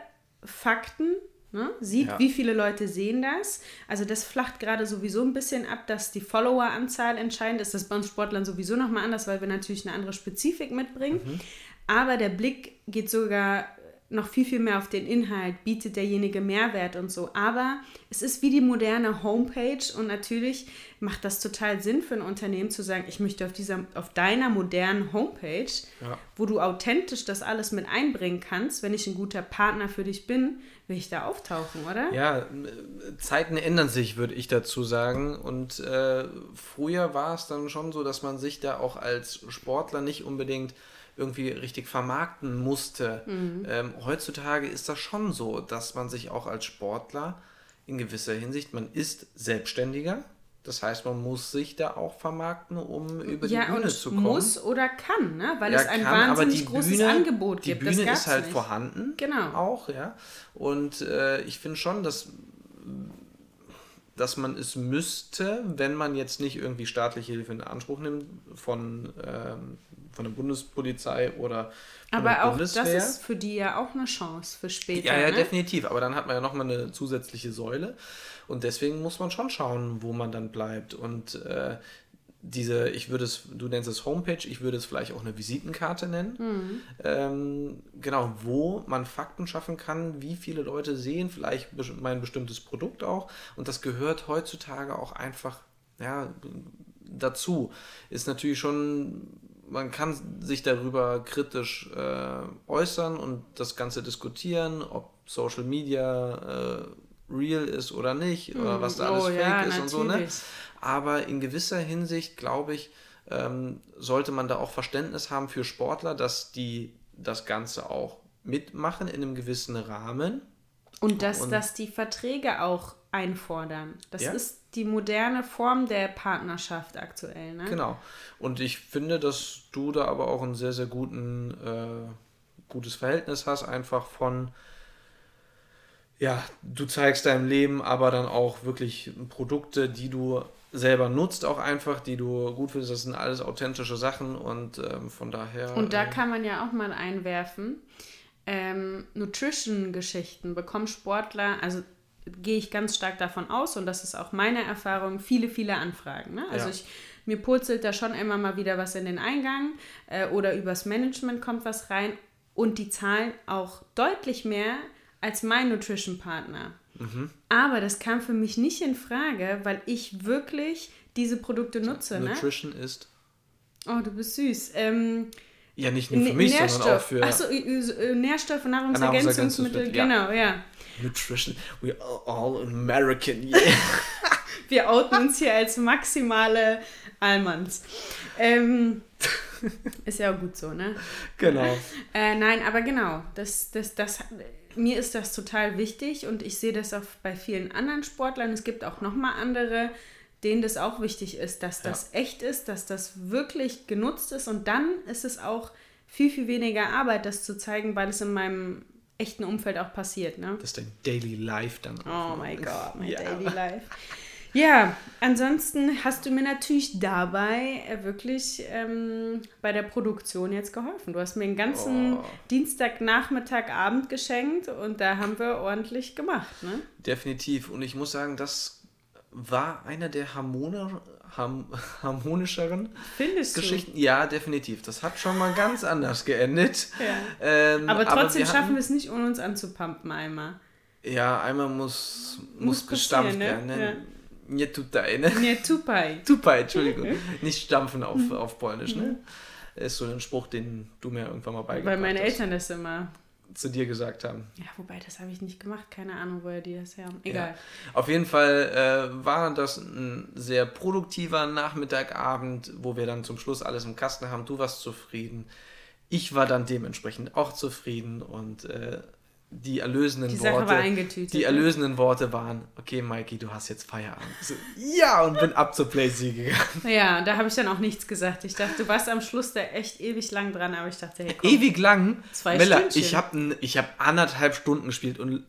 Fakten, ne? sieht, Ja. wie viele Leute sehen das. Also das flacht gerade sowieso ein bisschen ab, dass die Followeranzahl entscheidend ist. Das ist bei uns Sportlern sowieso nochmal anders, weil wir natürlich eine andere Spezifik mitbringen. Aber der Blick geht sogar noch viel, viel mehr auf den Inhalt, bietet derjenige Mehrwert und so. Aber es ist wie die moderne Homepage und natürlich macht das total Sinn für ein Unternehmen zu sagen, ich möchte auf, dieser, auf deiner modernen Homepage, Ja. wo du authentisch das alles mit einbringen kannst, wenn ich ein guter Partner für dich bin, will ich da auftauchen, oder? Ja, Zeiten ändern sich, würde ich dazu sagen. Und äh, früher war es dann schon so, dass man sich da auch als Sportler nicht unbedingt irgendwie richtig vermarkten musste. Mhm. Ähm, heutzutage ist das schon so, dass man sich auch als Sportler in gewisser Hinsicht, man ist selbstständiger. Das heißt, man muss sich da auch vermarkten, um über ja, die Bühne zu kommen. Muss oder kann, ne? weil ja, es ein kann, wahnsinnig großes Bühne, Angebot gibt. Die Bühne ist halt nicht. vorhanden. Genau. Auch, ja. Und äh, ich finde schon, dass dass man es müsste, wenn man jetzt nicht irgendwie staatliche Hilfe in Anspruch nimmt von, ähm, von der Bundespolizei oder von Aber der auch Bundeswehr. das ist für die ja auch eine Chance für später. Ja, ja, ne? definitiv. Aber dann hat man ja nochmal eine zusätzliche Säule. Und deswegen muss man schon schauen, wo man dann bleibt. Und äh, diese, ich würde es, du nennst es Homepage, ich würde es vielleicht auch eine Visitenkarte nennen. Mhm. Ähm, genau, wo man Fakten schaffen kann, wie viele Leute sehen vielleicht mein bestimmtes Produkt auch. Und das gehört heutzutage auch einfach ja, dazu. Ist natürlich schon, man kann sich darüber kritisch äh, äußern und das Ganze diskutieren, ob Social Media äh, real ist oder nicht, mhm. oder was da alles oh, fake ja, ist natürlich. und so, ne? Aber in gewisser Hinsicht, glaube ich, ähm, sollte man da auch Verständnis haben für Sportler, dass die das Ganze auch mitmachen in einem gewissen Rahmen. Und dass, und, dass die Verträge auch einfordern. Das ja? ist die moderne Form der Partnerschaft aktuell. Ne? Genau. Und ich finde, dass du da aber auch ein sehr, sehr guten, äh, gutes Verhältnis hast, einfach von ja, du zeigst deinem Leben aber dann auch wirklich Produkte, die du selber nutzt, auch einfach, die du gut findest. Das sind alles authentische Sachen und ähm, von daher. Und da äh, kann man ja auch mal einwerfen. Ähm, Nutrition-Geschichten bekommen Sportler, also gehe ich ganz stark davon aus und das ist auch meine Erfahrung, viele, viele Anfragen. Ne? Also ja. ich, mir purzelt da schon immer mal wieder was in den Eingang äh, oder übers Management kommt was rein und die zahlen auch deutlich mehr als mein Nutrition-Partner. Mhm. Aber das kam für mich nicht in Frage, weil ich wirklich diese Produkte nutze. Ne? Nutrition ne? ist. Oh, du bist süß. Ähm, ja, nicht nur für mich, Nährstoff. sondern auch für. Achso, Nährstoffe, Nahrungsergänzungsmittel, genau, ja. Nutrition, we are all American, yeah. Wir outen uns hier als maximale Almans. Ähm, ist ja auch gut so, ne? Genau. Äh, nein, aber genau, das, das, das mir ist das total wichtig und ich sehe das auch bei vielen anderen Sportlern. Es gibt auch nochmal andere, denen das auch wichtig ist, dass das ja. echt ist, dass das wirklich genutzt ist und dann ist es auch viel, viel weniger Arbeit, das zu zeigen, weil es in meinem echten Umfeld auch passiert. Ne? Das ist dein Daily Life dann. Auch. Oh mein Gott, mein ja. Daily Life. Ja, ansonsten hast du mir natürlich dabei äh, wirklich ähm, bei der Produktion jetzt geholfen. Du hast mir einen ganzen oh. Dienstagnachmittag, Abend geschenkt und da haben wir ordentlich gemacht. Ne? Definitiv. Und ich muss sagen, das war einer der Harmoni ham harmonischeren Findest Geschichten. Du? Ja, definitiv. Das hat schon mal ganz anders geendet. Ja. Ähm, aber trotzdem aber wir schaffen wir es nicht, ohne uns anzupumpen einmal. Ja, einmal muss, muss, muss gestampft ne? werden. Ne? Ja. Nie tutaj, ne? Nie tupai. Tupai, Entschuldigung. Nicht stampfen auf, mhm. auf Polnisch, ne? Ist so ein Spruch, den du mir irgendwann mal beigebracht hast. Weil meine Eltern das immer zu dir gesagt haben. Ja, wobei, das habe ich nicht gemacht. Keine Ahnung, woher die das her haben. Egal. Ja. Auf jeden Fall äh, war das ein sehr produktiver Nachmittagabend, wo wir dann zum Schluss alles im Kasten haben. Du warst zufrieden. Ich war dann dementsprechend auch zufrieden und äh, die erlösenden die Worte. Die ne? erlösenden Worte waren, okay, Mikey, du hast jetzt Feierabend. So, ja, und bin ab zur Playsee gegangen. Ja, da habe ich dann auch nichts gesagt. Ich dachte, du warst am Schluss da echt ewig lang dran, aber ich dachte, hey, komm, Ewig lang? Zwei Mella, Stündchen. ich habe hab anderthalb Stunden gespielt und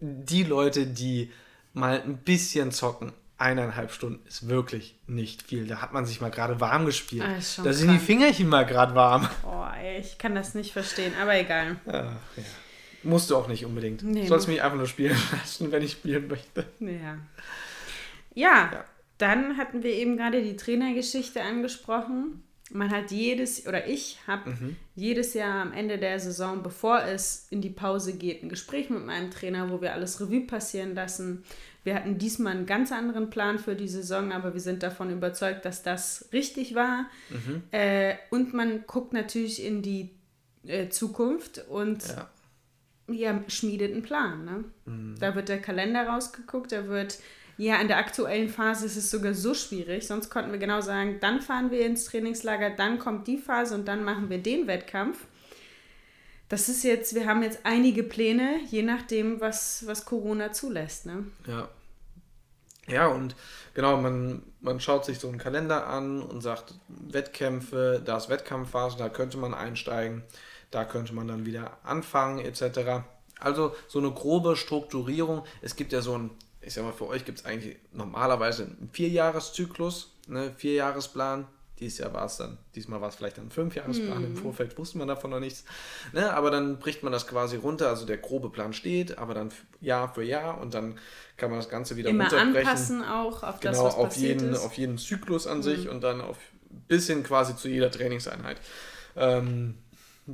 die Leute, die mal ein bisschen zocken, eineinhalb Stunden ist wirklich nicht viel. Da hat man sich mal gerade warm gespielt. Ah, da sind krank. die Fingerchen mal gerade warm. Oh, ey, ich kann das nicht verstehen, aber egal. Ach, ja. Musst du auch nicht unbedingt. Nee, du sollst mich einfach nur spielen lassen, wenn ich spielen möchte. Ja. ja. Ja, dann hatten wir eben gerade die Trainergeschichte angesprochen. Man hat jedes, oder ich habe mhm. jedes Jahr am Ende der Saison, bevor es in die Pause geht, ein Gespräch mit meinem Trainer, wo wir alles Revue passieren lassen. Wir hatten diesmal einen ganz anderen Plan für die Saison, aber wir sind davon überzeugt, dass das richtig war. Mhm. Äh, und man guckt natürlich in die äh, Zukunft und ja ja, schmiedet einen Plan. Ne? Mhm. Da wird der Kalender rausgeguckt, da wird, ja, in der aktuellen Phase ist es sogar so schwierig, sonst konnten wir genau sagen, dann fahren wir ins Trainingslager, dann kommt die Phase und dann machen wir den Wettkampf. Das ist jetzt, wir haben jetzt einige Pläne, je nachdem, was, was Corona zulässt. Ne? Ja. Ja, und genau, man, man schaut sich so einen Kalender an und sagt, Wettkämpfe, da ist Wettkampfphase, da könnte man einsteigen, da könnte man dann wieder anfangen, etc. Also so eine grobe Strukturierung. Es gibt ja so ein, ich sag mal, für euch gibt es eigentlich normalerweise einen Vierjahreszyklus, ne, Vierjahresplan. Dieses Jahr war es dann, diesmal war es vielleicht ein Fünfjahresplan, im Vorfeld wusste man davon noch nichts. Ne, aber dann bricht man das quasi runter, also der grobe Plan steht, aber dann Jahr für Jahr und dann kann man das Ganze wieder Immer runterbrechen. anpassen auch auf das, Genau, was auf passiert jeden, ist. Mhm. auf jeden Zyklus an sich und dann auf bis hin quasi zu jeder Trainingseinheit. Ähm,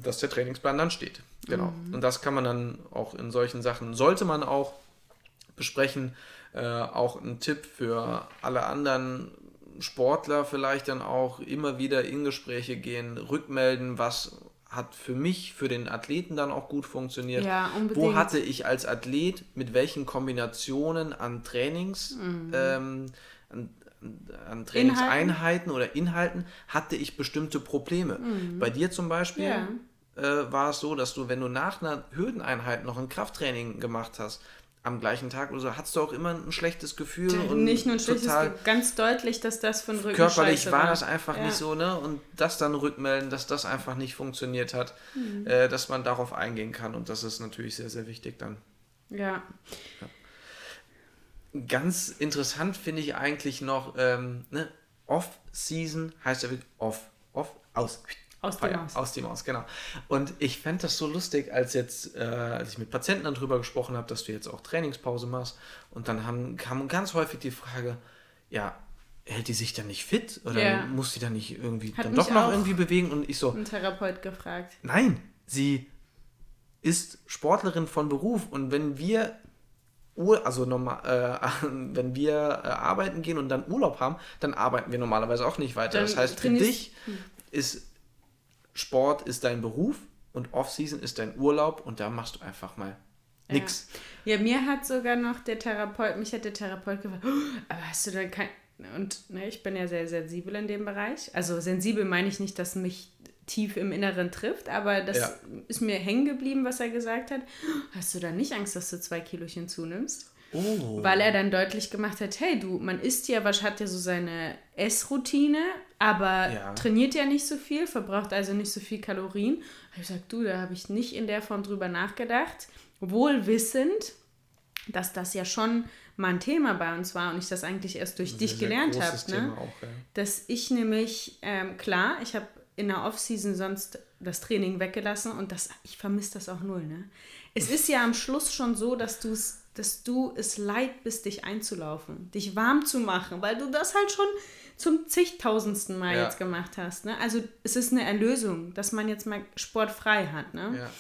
dass der Trainingsplan dann steht. Genau. Mhm. Und das kann man dann auch in solchen Sachen, sollte man auch besprechen. Äh, auch ein Tipp für alle anderen Sportler vielleicht dann auch immer wieder in Gespräche gehen, rückmelden, was hat für mich, für den Athleten dann auch gut funktioniert. Ja, Wo hatte ich als Athlet mit welchen Kombinationen an Trainings, ähm, an, an Trainingseinheiten oder Inhalten hatte ich bestimmte Probleme. Bei dir zum Beispiel Ja. äh, war es so, dass du, wenn du nach einer Hürdeneinheit noch ein Krafttraining gemacht hast, am gleichen Tag oder so, hattest du auch immer ein schlechtes Gefühl. und Nicht nur ein schlechtes, total ganz deutlich, dass das von Rücken körperlich scheiße war das einfach Ja. nicht so, ne? Und das dann rückmelden, dass das einfach nicht funktioniert hat, Mhm. äh, dass man darauf eingehen kann. Und das ist natürlich sehr, sehr wichtig dann. Ja, Ganz interessant finde ich eigentlich noch, ähm, ne? Off-Season heißt ja wirklich off, off, aus. Aus dem Maus. Aus dem Maus, genau. Und ich fände das so lustig, als jetzt, äh, als ich mit Patienten dann drüber gesprochen habe, dass du jetzt auch Trainingspause machst. Und dann haben, kam ganz häufig die Frage, ja, hält die sich dann nicht fit? Oder Ja. muss sie dann nicht irgendwie Hat dann doch noch irgendwie bewegen? Und ich so, ein Therapeut gefragt. Nein, sie ist Sportlerin von Beruf und wenn wir Ur also normal, äh, wenn wir äh, arbeiten gehen und dann Urlaub haben, dann arbeiten wir normalerweise auch nicht weiter. Dann das heißt, für dich ist Sport ist dein Beruf und Off-Season ist dein Urlaub und da machst du einfach mal nix. Ja, mir hat sogar noch der Therapeut, mich hat der Therapeut gefragt, "Oh, aber hast du dann kein. Und ne, ich bin ja sehr sensibel in dem Bereich. Also sensibel meine ich nicht, dass mich tief im Inneren trifft, aber das Ja. ist mir hängen geblieben, was er gesagt hat. Hast du dann nicht Angst, dass du zwei Kilochen zunimmst? Oh. Weil er dann deutlich gemacht hat, hey du, man isst ja, was hat ja so seine Essroutine, aber Ja. trainiert ja nicht so viel, verbraucht also nicht so viel Kalorien. Hab Ich gesagt, du, da habe ich nicht in der Form drüber nachgedacht, wohl wissend, dass das ja schon mal ein Thema bei uns war und ich das eigentlich erst durch dich Sehr, sehr gelernt habe. Ne? Auch, ja. dass ich nämlich, ähm, klar, ich habe in der Offseason sonst das Training weggelassen und das, ich vermisse das auch null. Ne? Es ist ja am Schluss schon so, dass, du's, dass du es leid bist, dich einzulaufen, dich warm zu machen, weil du das halt schon zum zigtausendsten Mal Ja. jetzt gemacht hast. Ne? Also es ist eine Erlösung, dass man jetzt mal sportfrei hat. Ne? Ja.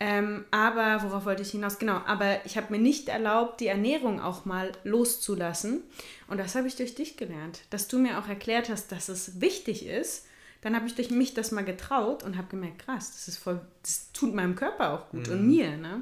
Ähm, aber, worauf wollte ich hinaus? Genau, aber ich habe mir nicht erlaubt, die Ernährung auch mal loszulassen. Und das habe ich durch dich gelernt, dass du mir auch erklärt hast, dass es wichtig ist. Dann habe ich durch mich das mal getraut und habe gemerkt, krass, das ist voll, das tut meinem Körper auch gut und mir, ne?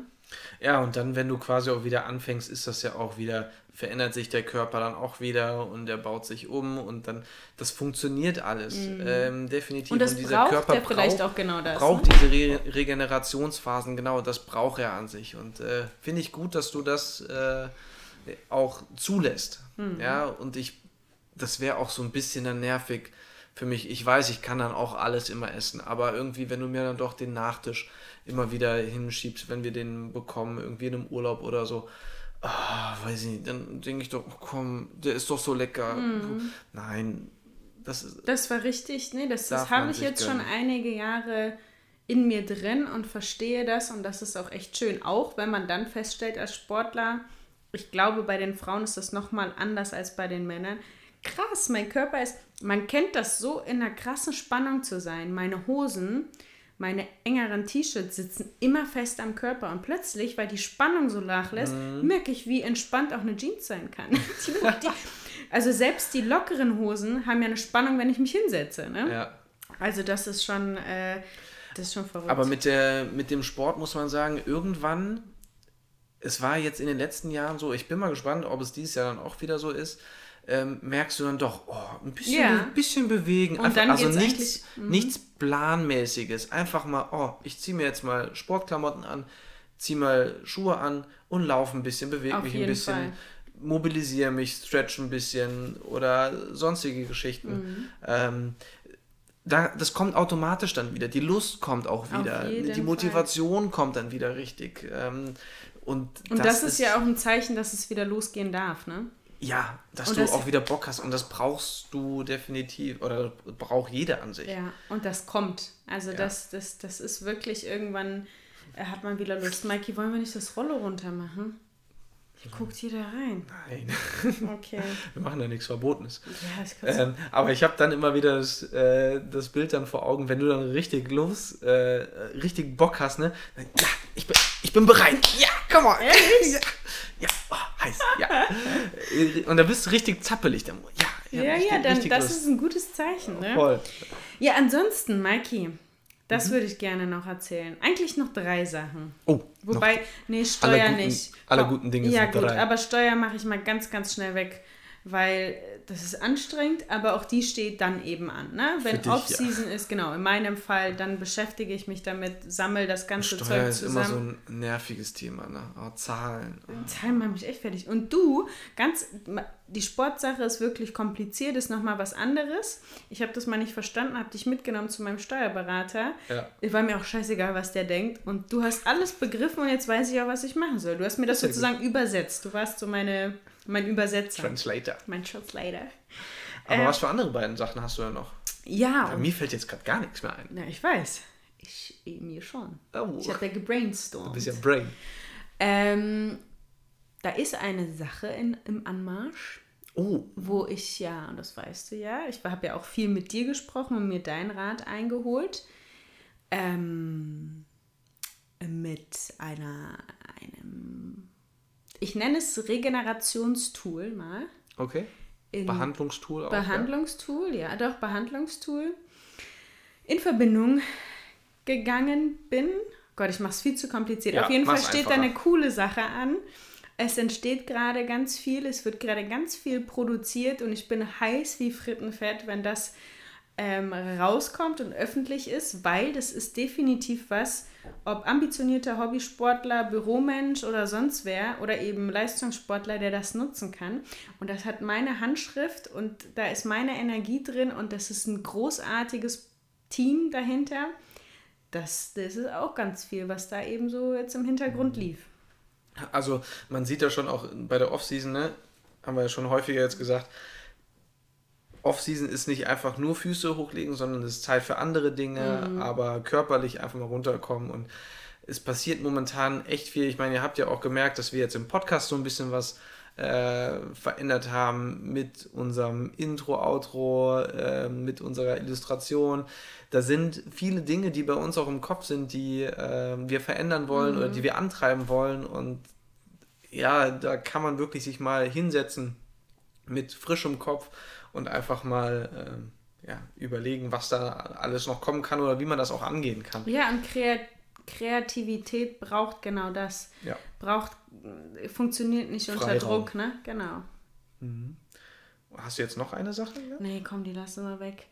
Ja, und dann, wenn du quasi auch wieder anfängst, ist das ja auch wieder, verändert sich der Körper dann auch wieder und der baut sich um und dann, das funktioniert alles. Ähm, definitiv. Mhm. Und das braucht er vielleicht auch genau das, Braucht ne? diese Re Regenerationsphasen, genau, das braucht er an sich. Und äh, finde ich gut, dass du das äh, auch zulässt. Mhm. Ja, und ich, das wäre auch so ein bisschen dann nervig für mich. Ich weiß, ich kann dann auch alles immer essen, aber irgendwie, wenn du mir dann doch den Nachtisch immer wieder hinschiebst, wenn wir den bekommen, irgendwie in einem Urlaub oder so, ah, weiß ich nicht, dann denke ich doch, oh, komm, der ist doch so lecker. Mhm. Nein, das ist, Das war richtig, ne? Das, das habe ich jetzt schon gönnen. einige Jahre in mir drin und verstehe das und das ist auch echt schön. Auch wenn man dann feststellt als Sportler, ich glaube, bei den Frauen ist das nochmal anders als bei den Männern. Krass, mein Körper ist, man kennt das so in einer krassen Spannung zu sein. Meine Hosen, meine engeren T-Shirts sitzen immer fest am Körper und plötzlich, weil die Spannung so nachlässt, Mhm. merke ich, wie entspannt auch eine Jeans sein kann. Also selbst die lockeren Hosen haben ja eine Spannung, wenn ich mich hinsetze. Ne? ja. Also das ist schon, äh, Das ist schon verrückt. Aber mit, der, mit dem Sport muss man sagen, irgendwann, es war jetzt in den letzten Jahren so, ich bin mal gespannt, ob es dieses Jahr dann auch wieder so ist, ähm, merkst du dann doch, oh, ein bisschen, Ja. ein bisschen bewegen. Und Einfach, dann also nichts, mhm. nichts Planmäßiges. Einfach mal, oh, ich ziehe mir jetzt mal Sportklamotten an, ziehe mal Schuhe an und laufe ein bisschen, bewege mich ein bisschen, Fall. mobilisiere mich, stretch ein bisschen oder sonstige Geschichten. Mhm. Ähm, da, das kommt automatisch dann wieder. Die Lust kommt auch wieder. Die Motivation kommt dann wieder richtig. Ähm, und Und das, ist ja auch ein Zeichen, dass es wieder losgehen darf, ne? Ja, dass Und du das- auch wieder Bock hast. Und das brauchst du definitiv. Oder braucht jeder an sich. Ja, und das kommt. Also das, das, das ist wirklich irgendwann, äh, hat man wieder Lust. Mikey, wollen wir nicht das Rollo runter machen? Hier guckt jeder rein. Nein, Okay. wir machen da nichts Verbotenes. Ja, ich kann's- Ähm, aber ich habe dann immer wieder das, äh, das Bild dann vor Augen, wenn du dann richtig los, äh, richtig Bock hast, ne? Ja, ich bin, ich bin bereit. Ja, komm on. Ja, ja heiß. Ja. Äh, Und da bist du richtig zappelig. Dann, ja, ja, richtig- ja, dann, das Lust. ist ein gutes Zeichen, ne? Voll. Ja, ansonsten, Mikey, das Mhm. würde ich gerne noch erzählen. Eigentlich noch drei Sachen. Oh, Wobei, nee, Steuer Alle guten- nicht. alle guten Dinge Ja, sind gut, drei. aber Steuer mache ich mal ganz, ganz schnell weg, weil das ist anstrengend, aber auch die steht dann eben an. Ne? Wenn Off-Season ist, genau, in meinem Fall, dann beschäftige ich mich damit, sammle das ganze Steuer Zeug ist immer so zusammen. ein nerviges Thema, ne? Oh, Zahlen. Zahlen machen mich echt fertig. Und du, ganz, die Sportsache ist wirklich kompliziert, ist nochmal was anderes. Ich habe das mal nicht verstanden, habe dich mitgenommen zu meinem Steuerberater. Ja. War mir auch scheißegal, was der denkt. Und du hast alles begriffen und jetzt weiß ich auch, was ich machen soll. Du hast mir das Sehr gut. sozusagen übersetzt. Du warst so meine, mein Übersetzer. Translator. mein Translator. Aber Äh, was für andere beiden Sachen hast du denn noch? Ja, Bei mir fällt jetzt gerade gar nichts mehr ein. na, ich weiß. Ich, eh, mir schon. Oh. Ich habe ja gebrainstormt. Du bist ja Brain. Ähm, da ist eine Sache in, im Anmarsch. Oh, wo ich ja, und das weißt du ja, ich habe ja auch viel mit dir gesprochen und mir deinen Rat eingeholt. Ähm, mit einer, einem, ich nenne es Regenerationstool mal. okay. In Behandlungstool auch. Behandlungstool, ja. doch, Behandlungstool. In Verbindung gegangen bin. Gott, ich mache es viel zu kompliziert. Ja, Auf jeden Fall steht da eine coole Sache an. Es entsteht gerade ganz viel, es wird gerade ganz viel produziert und ich bin heiß wie Frittenfett, wenn das ähm, rauskommt und öffentlich ist, weil das ist definitiv was, ob ambitionierter Hobbysportler, Büromensch oder sonst wer oder eben Leistungssportler, der das nutzen kann. Und das hat meine Handschrift und da ist meine Energie drin und das ist ein großartiges Team dahinter. Das, das ist auch ganz viel, was da eben so jetzt im Hintergrund lief. Also man sieht ja schon auch bei der Offseason, ne, haben wir ja schon häufiger jetzt gesagt, Offseason ist nicht einfach nur Füße hochlegen, sondern es ist Zeit für andere Dinge, aber körperlich einfach mal runterkommen und es passiert momentan echt viel. Ich meine, ihr habt ja auch gemerkt, dass wir jetzt im Podcast so ein bisschen was äh, verändert haben mit unserem Intro, Outro, äh, mit unserer Illustration. Da sind viele Dinge, die bei uns auch im Kopf sind, die äh, wir verändern wollen oder die wir antreiben wollen. Und ja, da kann man wirklich sich mal hinsetzen mit frischem Kopf und einfach mal ähm, ja, überlegen, was da alles noch kommen kann oder wie man das auch angehen kann. Ja, und Kreat Kreativität braucht genau das. Ja. Braucht, äh, funktioniert nicht unter Freiraum. Druck, ne? Genau. Hast du jetzt noch eine Sache? Ja? Nee, komm, die lassen wir weg.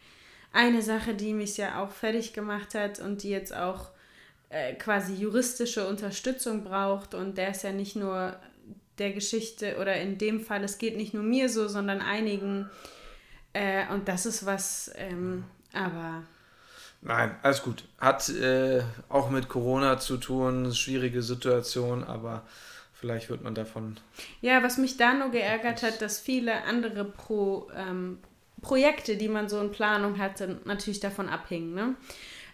Eine Sache, die mich ja auch fertig gemacht hat und die jetzt auch äh, quasi juristische Unterstützung braucht und der ist ja nicht nur der Geschichte oder in dem Fall, es geht nicht nur mir so, sondern einigen. Äh, und das ist was, ähm, aber Nein, alles gut. Hat äh, auch mit Corona zu tun, schwierige Situation, aber vielleicht wird man davon. Ja, was mich da nur geärgert hat, dass viele andere Pro, ähm, Projekte, die man so in Planung hatte, natürlich davon abhingen. Ne?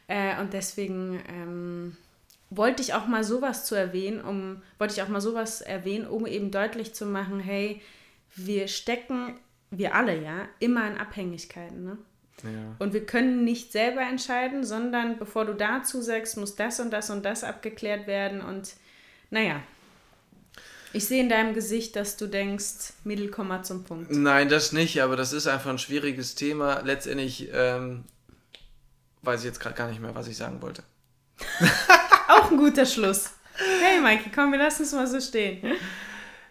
Äh, und deswegen ähm, wollte ich auch mal sowas zu erwähnen, um wollte ich auch mal sowas erwähnen, um eben deutlich zu machen, hey, wir stecken, wir alle ja, immer in Abhängigkeiten. Ne? Ja. Und wir können nicht selber entscheiden, sondern bevor du dazu sagst, muss das und das und das abgeklärt werden. Und naja, ich sehe in deinem Gesicht, dass du denkst, Mittel, komm mal zum Punkt. Nein, das nicht, aber das ist einfach ein schwieriges Thema. Letztendlich ähm, weiß ich jetzt gerade gar nicht mehr, was ich sagen wollte. Auch ein guter Schluss. Hey, Maike, komm, wir lassen es mal so stehen.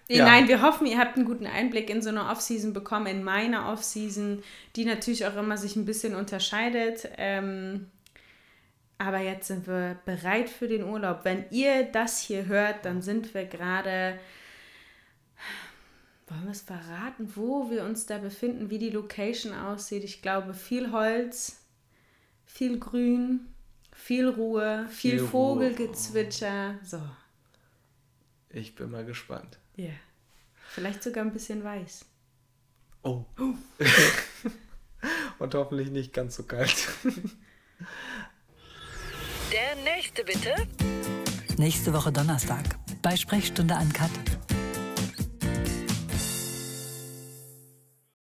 Ja. Nein, wir hoffen, ihr habt einen guten Einblick in so eine Offseason bekommen, in meine Offseason, die natürlich auch immer sich ein bisschen unterscheidet. Ähm, aber jetzt sind wir bereit für den Urlaub. Wenn ihr das hier hört, dann sind wir gerade. Wollen wir es verraten, wo wir uns da befinden, wie die Location aussieht? Ich glaube, viel Holz, viel Grün, viel Ruhe, viel, Viel Ruhe. Vogelgezwitscher. So, Ich bin mal gespannt. Ja. Vielleicht sogar ein bisschen weiß. Oh. Und hoffentlich nicht ganz so kalt. Der nächste bitte. Nächste Woche Donnerstag bei Sprechstunde an Kat.